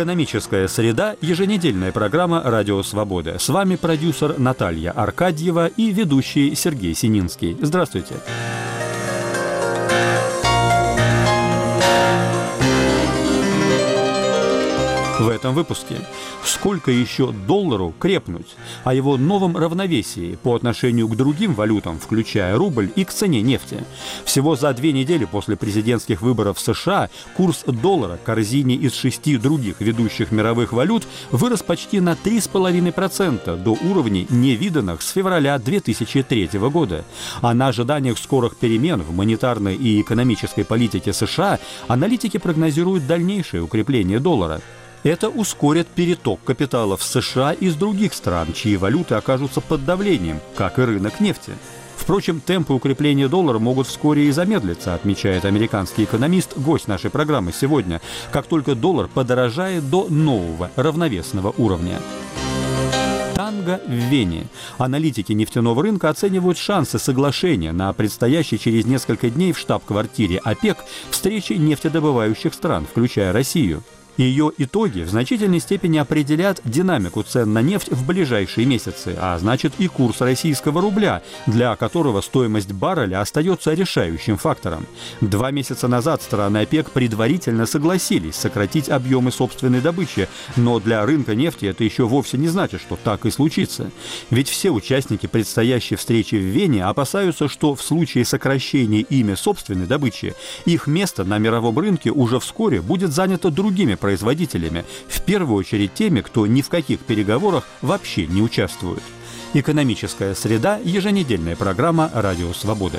Экономическая среда – еженедельная программа «Радио Свобода». С вами продюсер Наталья Аркадьева и ведущий Сергей Сининский. Здравствуйте. В этом выпуске сколько еще доллару крепнуть, о его новом равновесии по отношению к другим валютам, включая рубль и к цене нефти. Всего за две недели после президентских выборов в США курс доллара к корзине из шести других ведущих мировых валют вырос почти на 3,5% до уровней, невиданных с февраля 2003 года. А на ожиданиях скорых перемен в монетарной и экономической политике США аналитики прогнозируют дальнейшее укрепление доллара. Это ускорит переток капитала в США из других стран, чьи валюты окажутся под давлением, как и рынок нефти. Впрочем, темпы укрепления доллара могут вскоре и замедлиться, отмечает американский экономист, гость нашей программы сегодня, как только доллар подорожает до нового равновесного уровня. Танго в Вене. Аналитики нефтяного рынка оценивают шансы соглашения на предстоящей через несколько дней в штаб-квартире ОПЕК встрече нефтедобывающих стран, включая Россию. Ее итоги в значительной степени определят динамику цен на нефть в ближайшие месяцы, а значит и курс российского рубля, для которого стоимость барреля остается решающим фактором. Два месяца назад страны ОПЕК предварительно согласились сократить объемы собственной добычи, но для рынка нефти это еще вовсе не значит, что так и случится. Ведь все участники предстоящей встречи в Вене опасаются, что в случае сокращения ими собственной добычи их место на мировом рынке уже вскоре будет занято другими производителями производителями, в первую очередь теми, кто ни в каких переговорах вообще не участвует. Экономическая среда – еженедельная программа «Радио Свободы».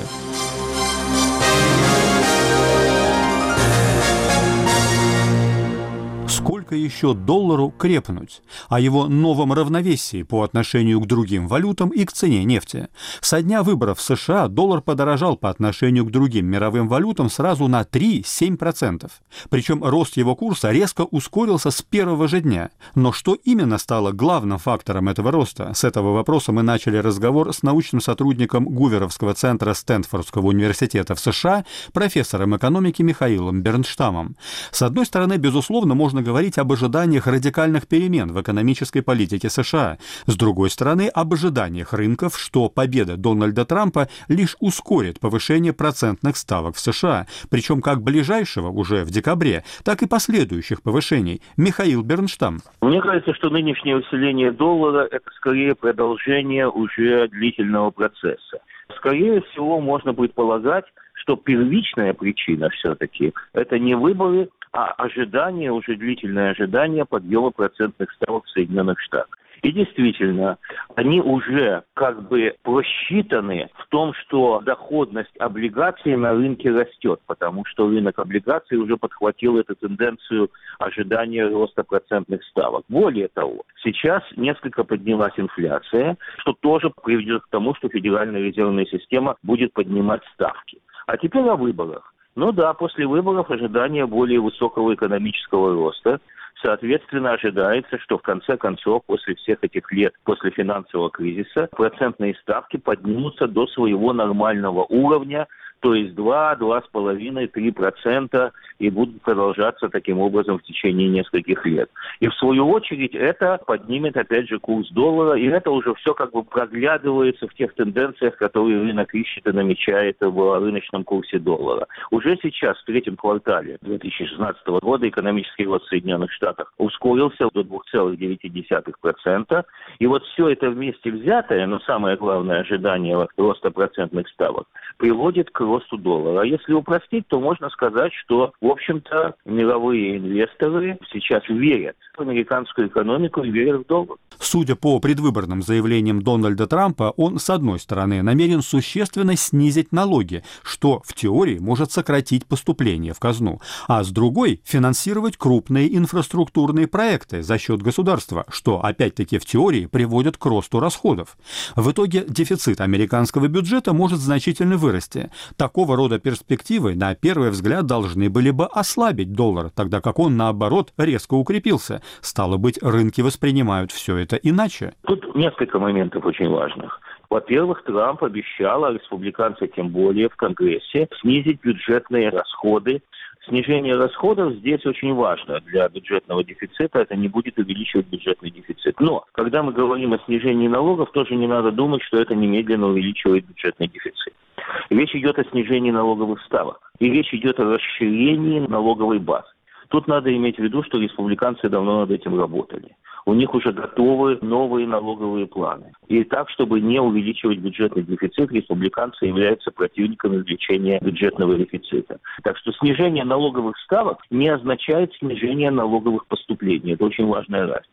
сколько еще доллару крепнуть, о его новом равновесии по отношению к другим валютам и к цене нефти. Со дня выборов в США доллар подорожал по отношению к другим мировым валютам сразу на 3-7%. Причем рост его курса резко ускорился с первого же дня. Но что именно стало главным фактором этого роста? С этого вопроса мы начали разговор с научным сотрудником Гуверовского центра Стэнфордского университета в США, профессором экономики Михаилом Бернштамом. С одной стороны, безусловно, можно говорить об ожиданиях радикальных перемен в экономической политике США. С другой стороны, об ожиданиях рынков, что победа Дональда Трампа лишь ускорит повышение процентных ставок в США, причем как ближайшего уже в декабре, так и последующих повышений. Михаил Бернштам. Мне кажется, что нынешнее усиление доллара – это скорее продолжение уже длительного процесса. Скорее всего, можно предполагать, что первичная причина все-таки – это не выборы, а ожидание, уже длительное ожидание подъема процентных ставок в Соединенных Штатах. И действительно, они уже как бы просчитаны в том, что доходность облигаций на рынке растет, потому что рынок облигаций уже подхватил эту тенденцию ожидания роста процентных ставок. Более того, сейчас несколько поднялась инфляция, что тоже приведет к тому, что Федеральная резервная система будет поднимать ставки. А теперь о выборах. Ну да, после выборов ожидания более высокого экономического роста. Соответственно, ожидается, что в конце концов, после всех этих лет, после финансового кризиса, процентные ставки поднимутся до своего нормального уровня, то есть 2, 2,5, 3% и будут продолжаться таким образом в течение нескольких лет. И в свою очередь это поднимет опять же курс доллара, и это уже все как бы проглядывается в тех тенденциях, которые рынок ищет и намечает в рыночном курсе доллара. Уже сейчас, в третьем квартале 2016 года, экономический рост в Соединенных Штатах ускорился до 2,9%. И вот все это вместе взятое, но самое главное ожидание роста процентных ставок, приводит к росту доллара. А если упростить, то можно сказать, что, в общем-то, мировые инвесторы сейчас верят в американскую экономику и верят в доллар. Судя по предвыборным заявлениям Дональда Трампа, он, с одной стороны, намерен существенно снизить налоги, что в теории может сократить поступление в казну, а с другой – финансировать крупные инфраструктурные проекты за счет государства, что, опять-таки, в теории приводит к росту расходов. В итоге дефицит американского бюджета может значительно вырасти. Такого рода перспективы, на первый взгляд, должны были бы ослабить доллар, тогда как он, наоборот, резко укрепился. Стало быть, рынки воспринимают все это иначе. Тут несколько моментов очень важных. Во-первых, Трамп обещал, а республиканцы тем более в Конгрессе, снизить бюджетные расходы Снижение расходов здесь очень важно для бюджетного дефицита. Это не будет увеличивать бюджетный дефицит. Но, когда мы говорим о снижении налогов, тоже не надо думать, что это немедленно увеличивает бюджетный дефицит. Речь идет о снижении налоговых ставок. И речь идет о расширении налоговой базы. Тут надо иметь в виду, что республиканцы давно над этим работали у них уже готовы новые налоговые планы. И так, чтобы не увеличивать бюджетный дефицит, республиканцы являются противниками увеличения бюджетного дефицита. Так что снижение налоговых ставок не означает снижение налоговых поступлений. Это очень важная разница.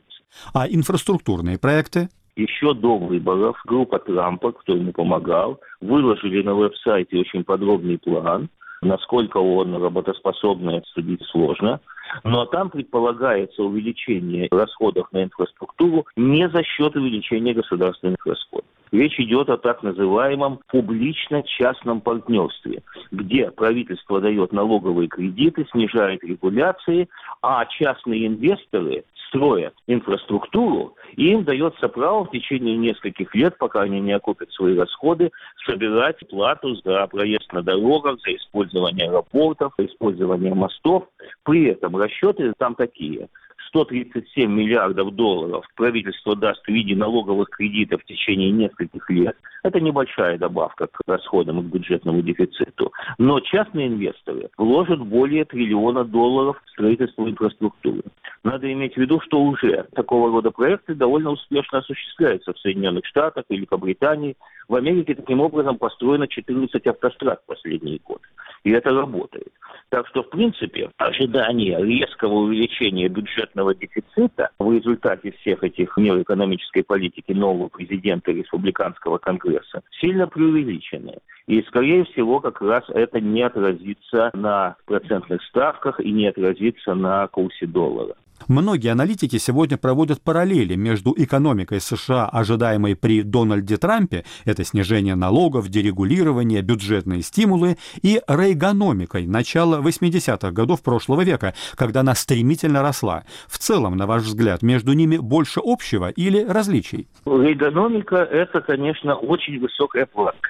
А инфраструктурные проекты? Еще до выборов группа Трампа, кто ему помогал, выложили на веб-сайте очень подробный план, насколько он работоспособный, судить сложно. Но там предполагается увеличение расходов на инфраструктуру не за счет увеличения государственных расходов. Речь идет о так называемом публично-частном партнерстве, где правительство дает налоговые кредиты, снижает регуляции, а частные инвесторы строят инфраструктуру, и им дается право в течение нескольких лет, пока они не окупят свои расходы, собирать плату за проезд на дорогах, за использование аэропортов, за использование мостов. При этом расчеты там такие. 137 миллиардов долларов правительство даст в виде налоговых кредитов в течение нескольких лет. Это небольшая добавка к расходам и к бюджетному дефициту. Но частные инвесторы вложат более триллиона долларов в строительство инфраструктуры. Надо иметь в виду, что уже такого рода проекты довольно успешно осуществляются в Соединенных Штатах, Великобритании. В Америке таким образом построено 14 автострад в последние годы. И это работает. Так что, в принципе, ожидание резкого увеличения бюджетного дефицита в результате всех этих мер экономической политики нового президента Республиканского Конгресса сильно преувеличены. И, скорее всего, как раз это не отразится на процентных ставках и не отразится на курсе доллара. Многие аналитики сегодня проводят параллели между экономикой США, ожидаемой при Дональде Трампе, это снижение налогов, дерегулирование, бюджетные стимулы, и рейгономикой начала 80-х годов прошлого века, когда она стремительно росла. В целом, на ваш взгляд, между ними больше общего или различий? Рейгономика – это, конечно, очень высокая планка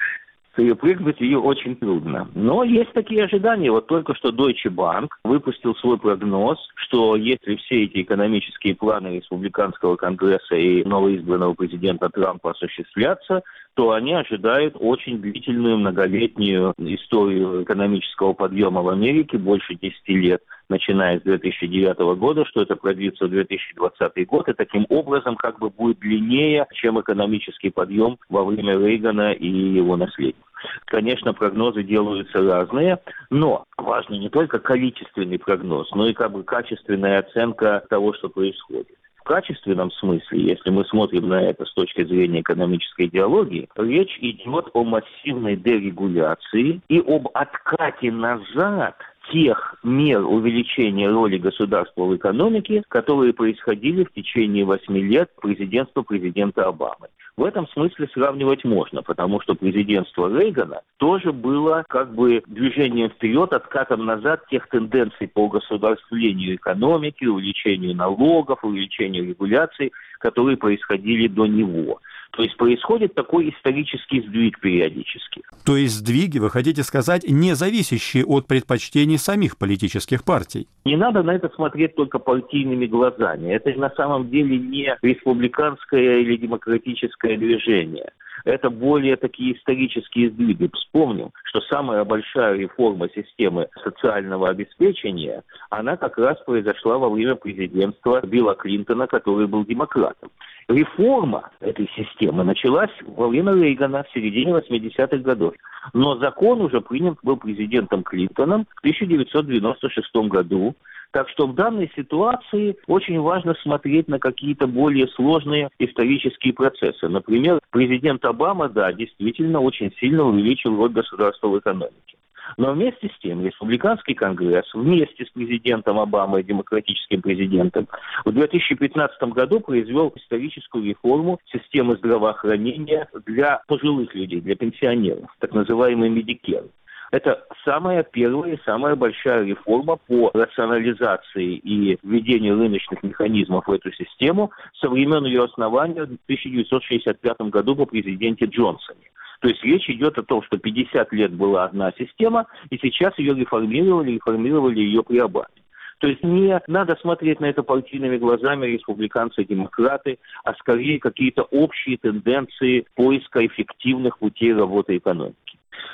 перепрыгнуть ее очень трудно. Но есть такие ожидания. Вот только что Deutsche Bank выпустил свой прогноз, что если все эти экономические планы Республиканского конгресса и новоизбранного президента Трампа осуществлятся, то они ожидают очень длительную многолетнюю историю экономического подъема в Америке, больше 10 лет, начиная с 2009 года, что это продлится в 2020 год, и таким образом как бы будет длиннее, чем экономический подъем во время Рейгана и его наследников. Конечно, прогнозы делаются разные, но важно не только количественный прогноз, но и как бы качественная оценка того, что происходит. В качественном смысле, если мы смотрим на это с точки зрения экономической идеологии, речь идет о массивной дерегуляции и об откате назад тех мер увеличения роли государства в экономике, которые происходили в течение восьми лет президентства президента Обамы. В этом смысле сравнивать можно, потому что президентство Рейгана тоже было как бы движением вперед, откатом назад тех тенденций по государствлению экономики, увеличению налогов, увеличению регуляций, которые происходили до него. То есть происходит такой исторический сдвиг периодически. То есть сдвиги, вы хотите сказать, не зависящие от предпочтений самих политических партий? Не надо на это смотреть только партийными глазами. Это на самом деле не республиканское или демократическое движение это более такие исторические сдвиги. Вспомним, что самая большая реформа системы социального обеспечения, она как раз произошла во время президентства Билла Клинтона, который был демократом. Реформа этой системы началась во время Рейгана в середине 80-х годов. Но закон уже принят был президентом Клинтоном в 1996 году. Так что в данной ситуации очень важно смотреть на какие-то более сложные исторические процессы. Например, президент Обама, да, действительно очень сильно увеличил роль государства в экономике. Но вместе с тем Республиканский конгресс вместе с президентом Обамой, демократическим президентом, в 2015 году произвел историческую реформу системы здравоохранения для пожилых людей, для пенсионеров, так называемый Medicare. Это самая первая и самая большая реформа по рационализации и введению рыночных механизмов в эту систему со времен ее основания в 1965 году по президенте Джонсоне. То есть речь идет о том, что 50 лет была одна система, и сейчас ее реформировали, реформировали ее преобразовали. То есть не надо смотреть на это партийными глазами республиканцы и демократы, а скорее какие-то общие тенденции поиска эффективных путей работы экономики.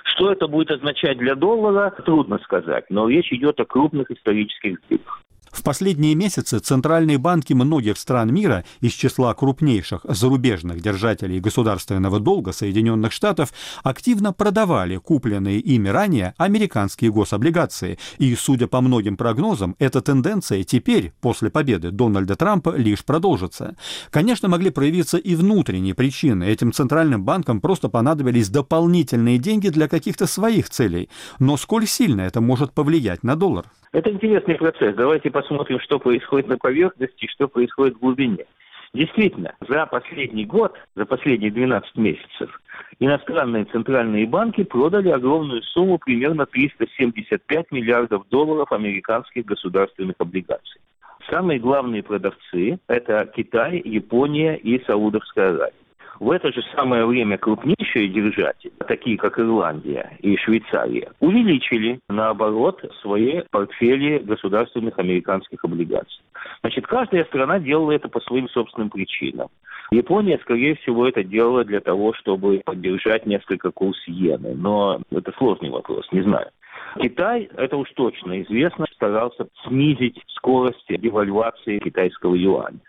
Что это будет означать для доллара, трудно сказать, но речь идет о крупных исторических сдвигах. Последние месяцы центральные банки многих стран мира из числа крупнейших зарубежных держателей государственного долга Соединенных Штатов активно продавали купленные ими ранее американские гособлигации. И, судя по многим прогнозам, эта тенденция теперь, после победы Дональда Трампа, лишь продолжится. Конечно, могли проявиться и внутренние причины. Этим центральным банкам просто понадобились дополнительные деньги для каких-то своих целей. Но сколь сильно это может повлиять на доллар? Это интересный процесс. Давайте посмотрим, что происходит на поверхности что происходит в глубине. Действительно, за последний год, за последние 12 месяцев, иностранные центральные банки продали огромную сумму, примерно 375 миллиардов долларов американских государственных облигаций. Самые главные продавцы – это Китай, Япония и Саудовская Аравия. В это же самое время крупнейшие держатели, такие как Ирландия и Швейцария, увеличили, наоборот, свои портфели государственных американских облигаций. Значит, каждая страна делала это по своим собственным причинам. Япония, скорее всего, это делала для того, чтобы поддержать несколько курс иены. Но это сложный вопрос, не знаю. Китай, это уж точно известно, старался снизить скорость девальвации китайского юаня.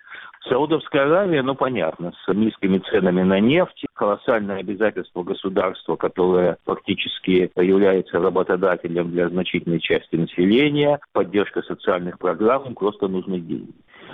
Саудовская Аравия, ну понятно, с низкими ценами на нефть, колоссальное обязательство государства, которое фактически является работодателем для значительной части населения, поддержка социальных программ, им просто нужны деньги.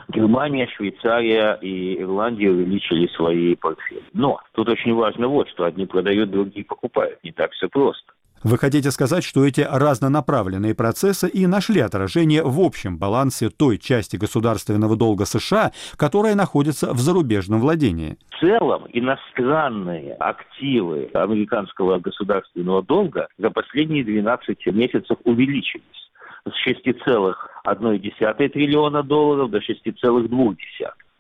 Германия, Швейцария и Ирландия увеличили свои портфели. Но тут очень важно вот, что одни продают, другие покупают. Не так все просто. Вы хотите сказать, что эти разнонаправленные процессы и нашли отражение в общем балансе той части государственного долга США, которая находится в зарубежном владении? В целом иностранные активы американского государственного долга за последние 12 месяцев увеличились с 6,1 триллиона долларов до 6,2.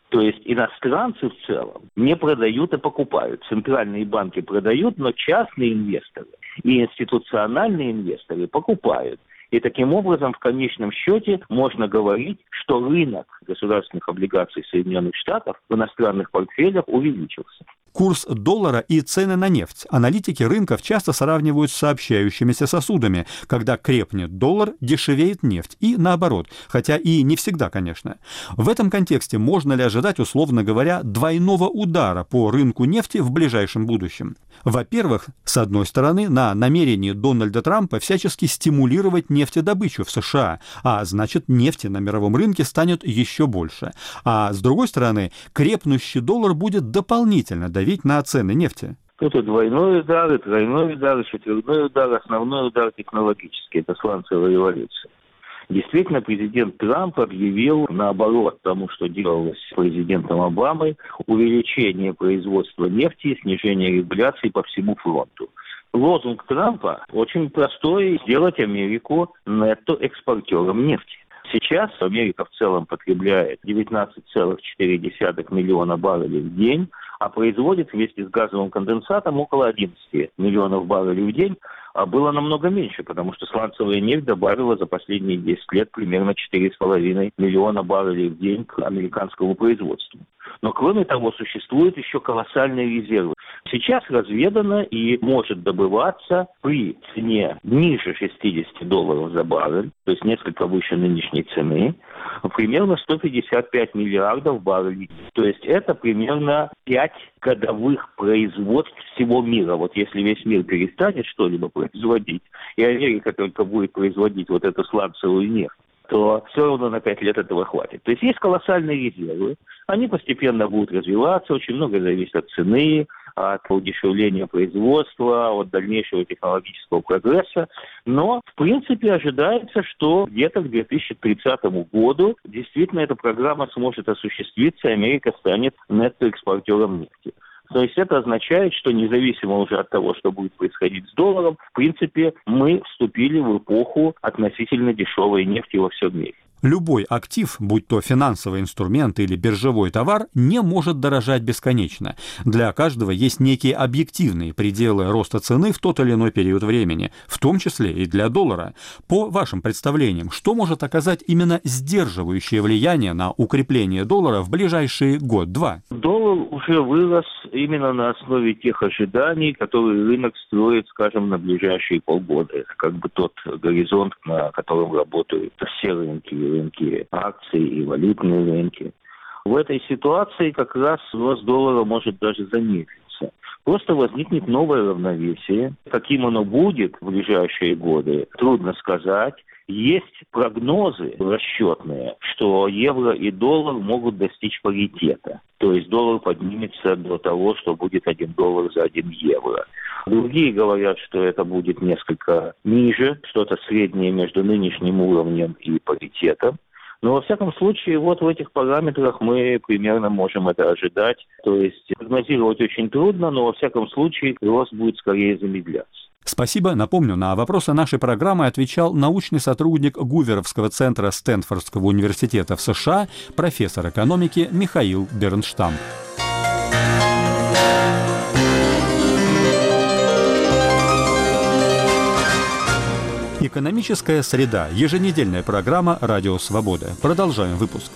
То есть иностранцы в целом не продают и покупают. Центральные банки продают, но частные инвесторы и институциональные инвесторы покупают. И таким образом, в конечном счете, можно говорить, что рынок государственных облигаций Соединенных Штатов в иностранных портфелях увеличился. Курс доллара и цены на нефть аналитики рынков часто сравнивают с сообщающимися сосудами. Когда крепнет доллар, дешевеет нефть. И наоборот, хотя и не всегда, конечно. В этом контексте можно ли ожидать, условно говоря, двойного удара по рынку нефти в ближайшем будущем? Во-первых, с одной стороны, на намерении Дональда Трампа всячески стимулировать нефтедобычу в США, а значит нефти на мировом рынке станет еще больше. А с другой стороны, крепнущий доллар будет дополнительно на цены нефти. И двойной удар, и тройной удар, и четверной удар, основной удар технологический. Это сланцевая революция. Действительно, президент Трамп объявил, наоборот тому, что делалось президентом Обамой, увеличение производства нефти и снижение регуляции по всему фронту. Лозунг Трампа очень простой – сделать Америку нетто-экспортером нефти. Сейчас Америка в целом потребляет 19,4 миллиона баррелей в день, а производит вместе с газовым конденсатом около 11 миллионов баррелей в день, а было намного меньше, потому что сланцевая нефть добавила за последние 10 лет примерно 4,5 миллиона баррелей в день к американскому производству. Но кроме того, существуют еще колоссальные резервы. Сейчас разведано и может добываться при цене ниже 60 долларов за баррель, то есть несколько выше нынешней цены, примерно 155 миллиардов баррелей. То есть это примерно 5 годовых производств всего мира. Вот если весь мир перестанет что-либо производить, и Америка только будет производить вот эту сланцевую нефть, то все равно на пять лет этого хватит. То есть есть колоссальные резервы, они постепенно будут развиваться, очень много зависит от цены, от удешевления производства, от дальнейшего технологического прогресса. Но, в принципе, ожидается, что где-то к 2030 году действительно эта программа сможет осуществиться, и Америка станет нетто-экспортером нефти. То есть это означает, что независимо уже от того, что будет происходить с долларом, в принципе, мы вступили в эпоху относительно дешевой нефти во всем мире. Любой актив, будь то финансовый инструмент или биржевой товар, не может дорожать бесконечно. Для каждого есть некие объективные пределы роста цены в тот или иной период времени, в том числе и для доллара. По вашим представлениям, что может оказать именно сдерживающее влияние на укрепление доллара в ближайшие год-два? Доллар уже вырос именно на основе тех ожиданий, которые рынок строит, скажем, на ближайшие полгода. Это как бы тот горизонт, на котором работают все рынки рынки акций и валютные рынки. В этой ситуации как раз рост доллара может даже замедлиться. Просто возникнет новое равновесие. Каким оно будет в ближайшие годы, трудно сказать. Есть прогнозы расчетные, что евро и доллар могут достичь паритета. То есть доллар поднимется до того, что будет один доллар за один евро. Другие говорят, что это будет несколько ниже, что-то среднее между нынешним уровнем и паритетом. Но во всяком случае, вот в этих параметрах мы примерно можем это ожидать. То есть прогнозировать очень трудно, но во всяком случае рост будет скорее замедляться. Спасибо. Напомню, на вопросы нашей программы отвечал научный сотрудник Гуверовского центра Стэнфордского университета в США, профессор экономики Михаил Бернштам. Экономическая среда. Еженедельная программа «Радио Свобода». Продолжаем выпуск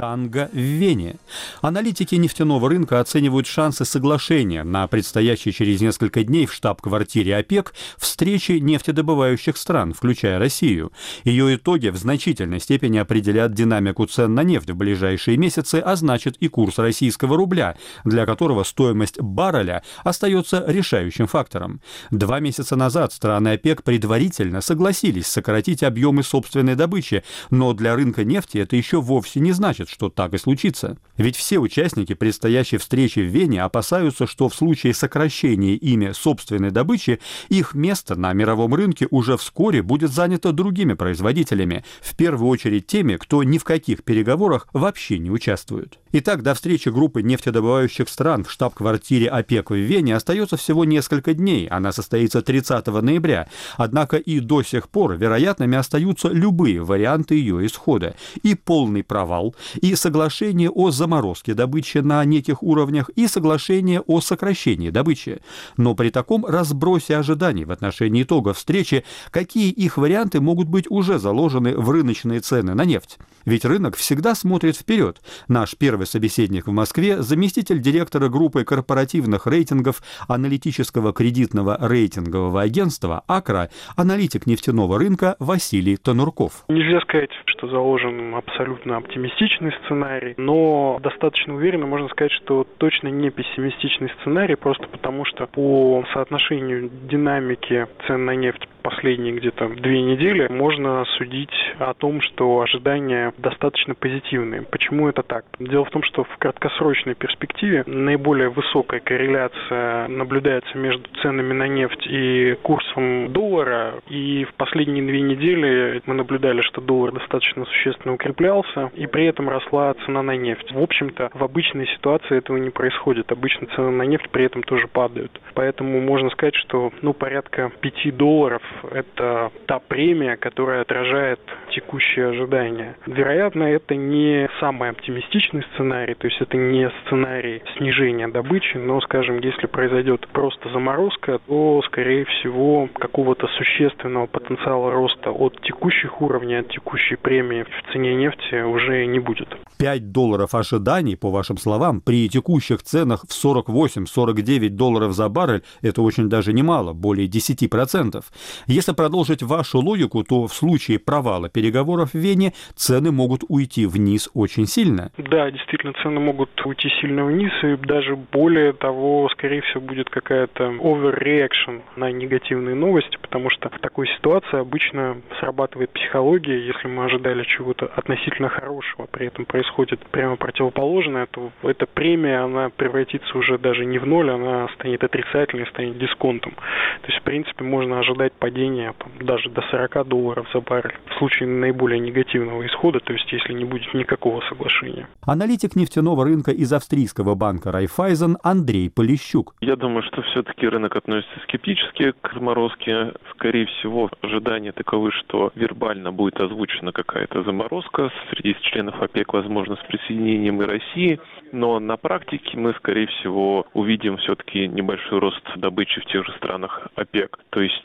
танго в Вене. Аналитики нефтяного рынка оценивают шансы соглашения на предстоящей через несколько дней в штаб-квартире ОПЕК встречи нефтедобывающих стран, включая Россию. Ее итоги в значительной степени определят динамику цен на нефть в ближайшие месяцы, а значит и курс российского рубля, для которого стоимость барреля остается решающим фактором. Два месяца назад страны ОПЕК предварительно согласились сократить объемы собственной добычи, но для рынка нефти это еще вовсе не значит, что так и случится. Ведь все участники предстоящей встречи в Вене опасаются, что в случае сокращения ими собственной добычи их место на мировом рынке уже вскоре будет занято другими производителями, в первую очередь теми, кто ни в каких переговорах вообще не участвует. Итак, до встречи группы нефтедобывающих стран в штаб-квартире ОПЕК в Вене остается всего несколько дней. Она состоится 30 ноября. Однако и до сих пор вероятными остаются любые варианты ее исхода. И полный провал, и соглашение о заморозке добычи на неких уровнях, и соглашение о сокращении добычи. Но при таком разбросе ожиданий в отношении итогов встречи, какие их варианты могут быть уже заложены в рыночные цены на нефть? Ведь рынок всегда смотрит вперед. Наш первый собеседник в Москве – заместитель директора группы корпоративных рейтингов аналитического кредитного рейтингового агентства «Акра», аналитик нефтяного рынка Василий Тонурков. Нельзя сказать, что заложен абсолютно оптимистичный сценарий, но достаточно уверенно можно сказать, что точно не пессимистичный сценарий, просто потому что по соотношению динамики цен на нефть последние где-то две недели можно судить о том, что ожидания достаточно позитивные. Почему это так? Дело в том, что в краткосрочной перспективе наиболее высокая корреляция наблюдается между ценами на нефть и курсом доллара. И в последние две недели мы наблюдали, что доллар достаточно существенно укреплялся, и при этом росла цена на нефть. В общем-то, в обычной ситуации этого не происходит. Обычно цены на нефть при этом тоже падают. Поэтому можно сказать, что ну, порядка 5 долларов – это та премия, которая отражает текущие ожидания. Вероятно, это не самый оптимистичный сценарий, то есть это не сценарий снижения добычи, но, скажем, если произойдет просто заморозка, то, скорее всего, какого-то существенного потенциала роста от текущих уровней, от текущей премии в цене нефти уже не будет. 5 долларов ожиданий, по вашим словам, при текущих ценах в 48-49 долларов за баррель – это очень даже немало, более 10%. Если продолжить вашу логику, то в случае провала переговоров в Вене цены могут уйти вниз очень сильно. Да, действительно, цены могут уйти сильно вниз, и даже более того, скорее всего, будет какая-то overreaction на негативные новости, потому что в такой ситуации обычно срабатывает психология, если мы ожидали чего-то относительно хорошего, при этом происходит прямо противоположное, то эта премия, она превратится уже даже не в ноль, она станет отрицательной, станет дисконтом. То есть, в принципе, можно ожидать падения падение там, даже до 40 долларов за баррель в случае наиболее негативного исхода, то есть если не будет никакого соглашения. Аналитик нефтяного рынка из австрийского банка Райфайзен Андрей Полищук. Я думаю, что все-таки рынок относится скептически к заморозке. Скорее всего, ожидания таковы, что вербально будет озвучена какая-то заморозка среди членов ОПЕК, возможно, с присоединением и России. Но на практике мы, скорее всего, увидим все-таки небольшой рост добычи в тех же странах ОПЕК. То есть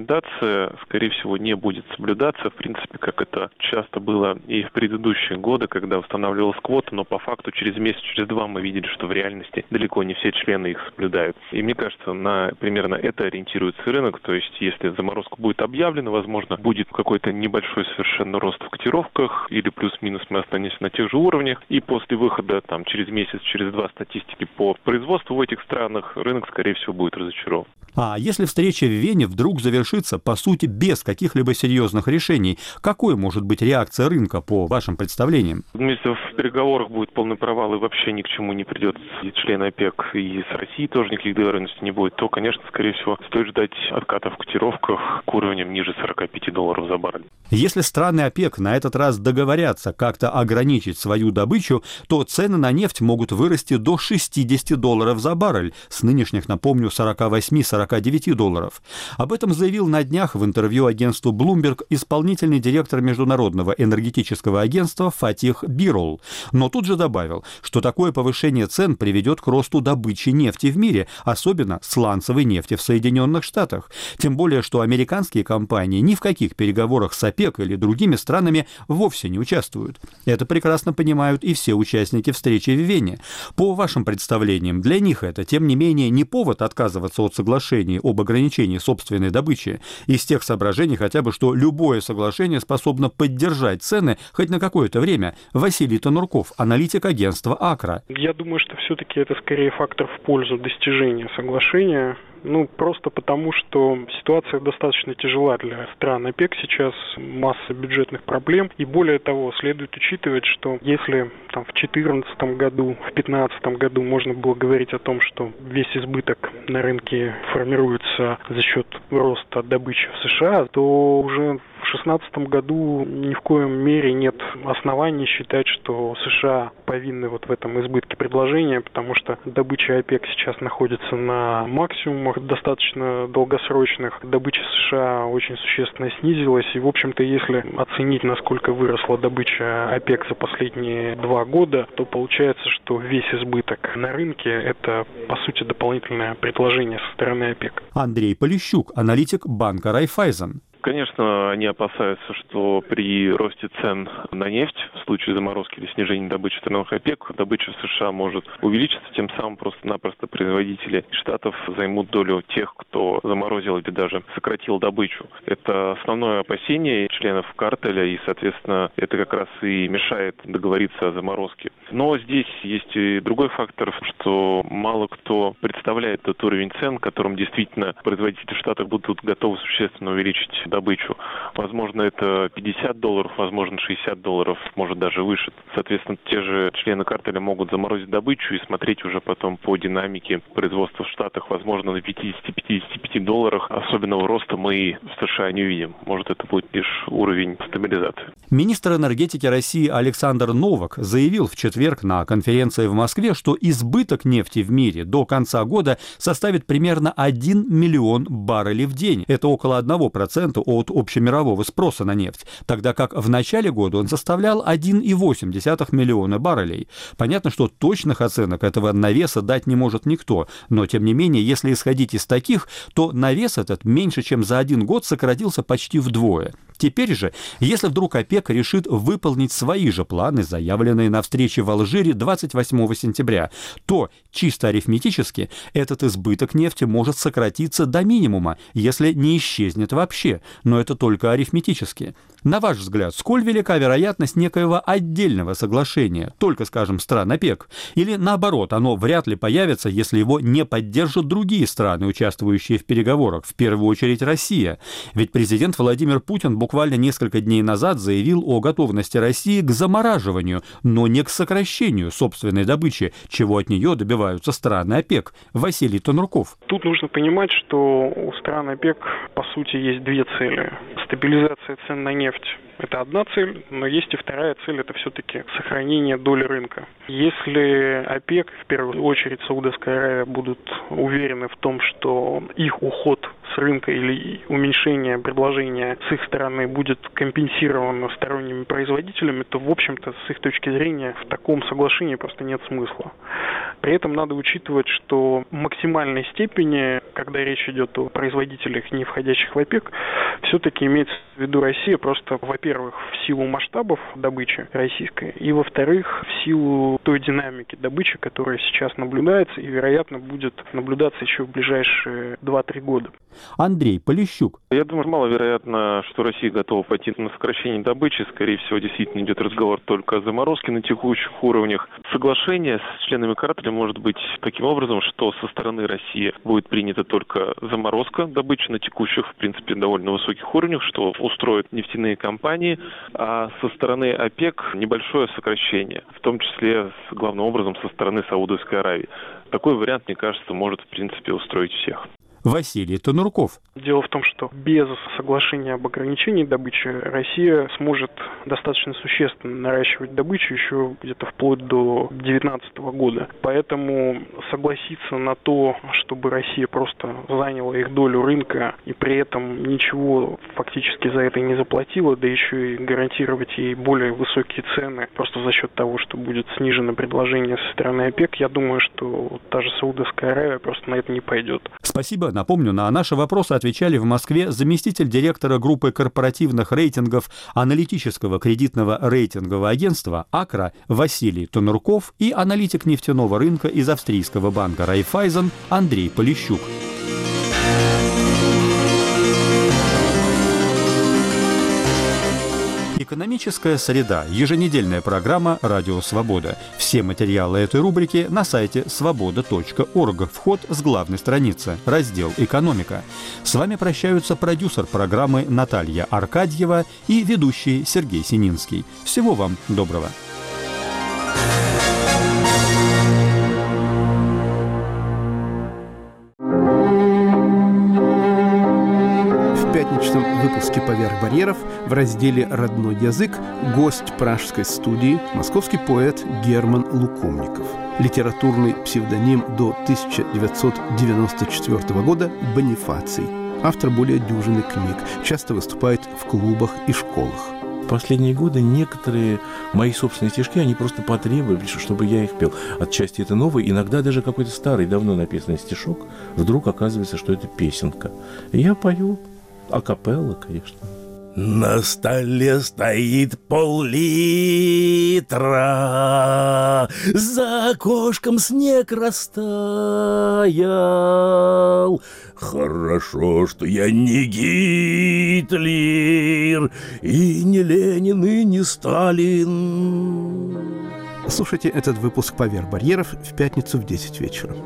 рекомендация, скорее всего, не будет соблюдаться, в принципе, как это часто было и в предыдущие годы, когда устанавливалась квота, но по факту через месяц, через два мы видели, что в реальности далеко не все члены их соблюдают. И мне кажется, на примерно это ориентируется рынок, то есть если заморозка будет объявлена, возможно, будет какой-то небольшой совершенно рост в котировках или плюс-минус мы останемся на тех же уровнях, и после выхода там через месяц, через два статистики по производству в этих странах рынок, скорее всего, будет разочарован. А если встреча в Вене вдруг завершится, по сути, без каких-либо серьезных решений, какой может быть реакция рынка по вашим представлениям? Если в переговорах будет полный провал и вообще ни к чему не придет и члены ОПЕК, и с Россией тоже никаких договоренностей не будет, то, конечно, скорее всего, стоит ждать отката в котировках к уровням ниже 45 долларов за баррель. Если страны ОПЕК на этот раз договорятся как-то ограничить свою добычу, то цены на нефть могут вырасти до 60 долларов за баррель, с нынешних, напомню, 48-49 долларов. Об этом заявил на днях в интервью агентству Bloomberg исполнительный директор Международного энергетического агентства Фатих Бирол. Но тут же добавил, что такое повышение цен приведет к росту добычи нефти в мире, особенно сланцевой нефти в Соединенных Штатах. Тем более, что американские компании ни в каких переговорах с ОПЕК или другими странами вовсе не участвуют. Это прекрасно понимают и все участники встречи в Вене. По вашим представлениям, для них это, тем не менее, не повод отказываться от соглашений об ограничении собственной добычи, из тех соображений хотя бы, что любое соглашение способно поддержать цены хоть на какое-то время. Василий Тонурков, аналитик агентства «Акра». Я думаю, что все-таки это скорее фактор в пользу достижения соглашения ну, просто потому, что ситуация достаточно тяжела для стран ОПЕК сейчас, масса бюджетных проблем. И более того, следует учитывать, что если там, в 2014 году, в 2015 году можно было говорить о том, что весь избыток на рынке формируется за счет роста добычи в США, то уже в 2016 году ни в коем мере нет оснований считать, что США повинны вот в этом избытке предложения, потому что добыча ОПЕК сейчас находится на максимумах достаточно долгосрочных. Добыча США очень существенно снизилась, и, в общем-то, если оценить, насколько выросла добыча ОПЕК за последние два года, то получается, что весь избыток на рынке – это, по сути, дополнительное предложение со стороны ОПЕК. Андрей Полищук, аналитик банка Райфайзен. Конечно, они опасаются, что при росте цен на нефть, в случае заморозки или снижения добычи страновых ОПЕК, добыча в США может увеличиться, тем самым просто-напросто производители Штатов займут долю тех, кто заморозил или даже сократил добычу. Это основное опасение членов картеля, и, соответственно, это как раз и мешает договориться о заморозке. Но здесь есть и другой фактор, что мало кто представляет тот уровень цен, которым действительно производители Штатов будут готовы существенно увеличить добычу. Возможно, это 50 долларов, возможно, 60 долларов, может даже выше. Соответственно, те же члены картеля могут заморозить добычу и смотреть уже потом по динамике производства в Штатах. Возможно, на 50-55 долларах особенного роста мы в США не увидим. Может, это будет лишь уровень стабилизации. Министр энергетики России Александр Новак заявил в четверг на конференции в Москве, что избыток нефти в мире до конца года составит примерно 1 миллион баррелей в день. Это около 1% от общемирового спроса на нефть, тогда как в начале года он составлял 1,8 миллиона баррелей. Понятно, что точных оценок этого навеса дать не может никто, но тем не менее, если исходить из таких, то навес этот меньше, чем за один год сократился почти вдвое. Теперь же, если вдруг ОПЕК решит выполнить свои же планы, заявленные на встрече в Алжире 28 сентября, то чисто арифметически этот избыток нефти может сократиться до минимума, если не исчезнет вообще. Но это только арифметически. На ваш взгляд, сколь велика вероятность некоего отдельного соглашения, только, скажем, стран ОПЕК? Или наоборот, оно вряд ли появится, если его не поддержат другие страны, участвующие в переговорах, в первую очередь Россия? Ведь президент Владимир Путин буквально несколько дней назад заявил о готовности России к замораживанию, но не к сокращению собственной добычи, чего от нее добиваются страны ОПЕК. Василий Тонурков. Тут нужно понимать, что у стран ОПЕК, по сути, есть две цели. Стабилизация цен на нефть это одна цель, но есть и вторая цель, это все-таки сохранение доли рынка. Если ОПЕК, в первую очередь Саудовская Аравия, будут уверены в том, что их уход с рынка или уменьшение предложения с их стороны будет компенсировано сторонними производителями, то, в общем-то, с их точки зрения в таком соглашении просто нет смысла. При этом надо учитывать, что в максимальной степени, когда речь идет о производителях, не входящих в ОПЕК, все-таки имеется в виду Россия просто, во-первых, в силу масштабов добычи российской, и, во-вторых, в силу той динамики добычи, которая сейчас наблюдается и, вероятно, будет наблюдаться еще в ближайшие 2-3 года. Андрей Полищук. Я думаю, маловероятно, что Россия готова пойти на сокращение добычи. Скорее всего, действительно идет разговор только о заморозке на текущих уровнях. Соглашение с членами картеля может быть таким образом, что со стороны России будет принята только заморозка добычи на текущих, в принципе, довольно высоких уровнях, что устроит нефтяные компании, а со стороны ОПЕК небольшое сокращение, в том числе, главным образом, со стороны Саудовской Аравии. Такой вариант, мне кажется, может, в принципе, устроить всех. Василий Тонурков. Дело в том, что без соглашения об ограничении добычи Россия сможет достаточно существенно наращивать добычу еще где-то вплоть до 2019 года. Поэтому согласиться на то, чтобы Россия просто заняла их долю рынка и при этом ничего фактически за это не заплатила, да еще и гарантировать ей более высокие цены просто за счет того, что будет снижено предложение со стороны ОПЕК, я думаю, что та же Саудовская Аравия просто на это не пойдет. Спасибо Напомню, на наши вопросы отвечали в Москве заместитель директора группы корпоративных рейтингов аналитического кредитного рейтингового агентства «Акра» Василий Тонурков и аналитик нефтяного рынка из австрийского банка «Райфайзен» Андрей Полищук. Экономическая среда. Еженедельная программа «Радио Свобода». Все материалы этой рубрики на сайте свобода.орг. Вход с главной страницы. Раздел «Экономика». С вами прощаются продюсер программы Наталья Аркадьева и ведущий Сергей Сининский. Всего вам доброго. Выпуске «Поверх барьеров» в разделе «Родной язык» гость пражской студии, московский поэт Герман Лукомников. Литературный псевдоним до 1994 года «Бонифаций». Автор более дюжины книг, часто выступает в клубах и школах. Последние годы некоторые мои собственные стишки, они просто потребовали, чтобы я их пел. Отчасти это новый, иногда даже какой-то старый, давно написанный стишок, вдруг оказывается, что это песенка. И я пою акапелла, конечно. На столе стоит пол-литра, За окошком снег растаял. Хорошо, что я не Гитлер, И не Ленин, и не Сталин. Слушайте этот выпуск «Поверх барьеров» в пятницу в 10 вечера.